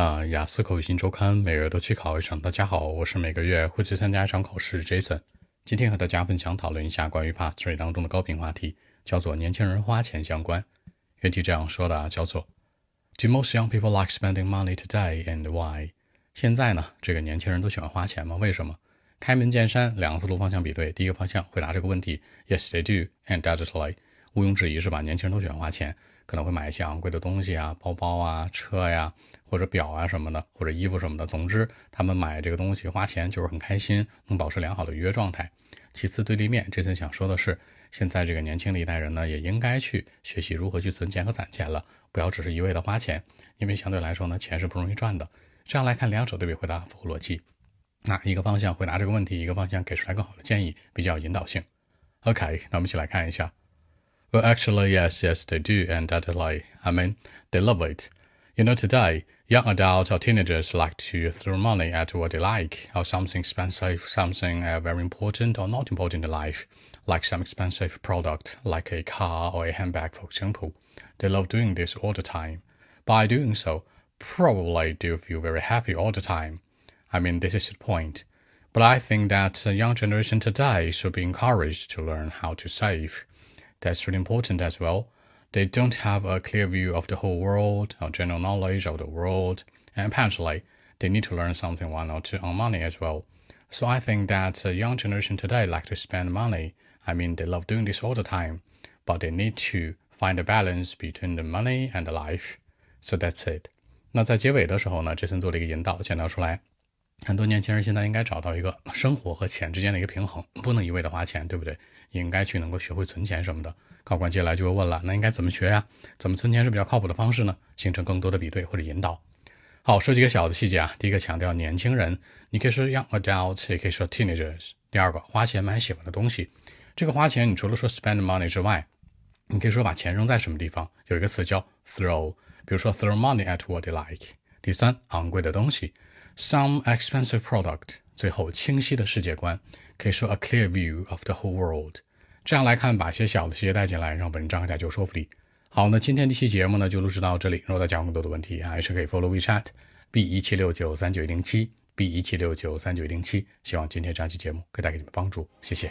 那雅思口语新周刊每月都去考一场。大家好，我是每个月会去参加一场考试 Jason。今天和大家分享讨论一下关于 Part Three 当中的高频话题，叫做年轻人花钱相关。原题这样说的啊，叫做 Do most young people like spending money today and why？现在呢，这个年轻人都喜欢花钱吗？为什么？开门见山，两个思路方向比对。第一个方向回答这个问题，Yes, they do, and that's why。毋庸置疑是吧？年轻人都喜欢花钱，可能会买一些昂贵的东西啊，包包啊，车呀，或者表啊什么的，或者衣服什么的。总之，他们买这个东西花钱就是很开心，能保持良好的愉悦状态。其次，对立面，这次想说的是，现在这个年轻的一代人呢，也应该去学习如何去存钱和攒钱了，不要只是一味的花钱，因为相对来说呢，钱是不容易赚的。这样来看，两者对比回答符合逻辑。那一个方向回答这个问题，一个方向给出来更好的建议，比较引导性。OK，那我们一起来看一下。Well, actually, yes, yes, they do, and that's like, I mean, they love it. You know, today, young adults or teenagers like to throw money at what they like, or something expensive, something uh, very important or not important in life, like some expensive product, like a car or a handbag, for example. They love doing this all the time. By doing so, probably do feel very happy all the time. I mean, this is the point. But I think that the young generation today should be encouraged to learn how to save that's really important as well. They don't have a clear view of the whole world or general knowledge of the world, and apparently they need to learn something one or two on money as well. So I think that the young generation today like to spend money. I mean, they love doing this all the time, but they need to find a balance between the money and the life. So that's it. 那在结尾的时候呢，杰森做了一个引导，强调出来， 很多年轻人现在应该找到一个生活和钱之间的一个平衡，不能一味的花钱，对不对？应该去能够学会存钱什么的。考官接下来就会问了，那应该怎么学呀？怎么存钱是比较靠谱的方式呢？形成更多的比对或者引导。好，说几个小的细节啊。第一个强调年轻人，你可以说 young adults，也可以说 teenagers。第二个，花钱买喜欢的东西。这个花钱，你除了说 spend money 之外，你可以说把钱扔在什么地方？有一个词叫 throw，比如说 throw money at what they like。第三，昂贵的东西。Some expensive product，最后清晰的世界观，可以说 a clear view of the whole world。这样来看，把一些小的细节带进来，让文章更加具有说服力。好，那今天这期节目呢就录制到这里。如果大家有更多的问题，还是可以 follow WeChat b 一七六九三九一零七 b 一七六九三九一零七。希望今天这期节目可以带给你们帮助，谢谢。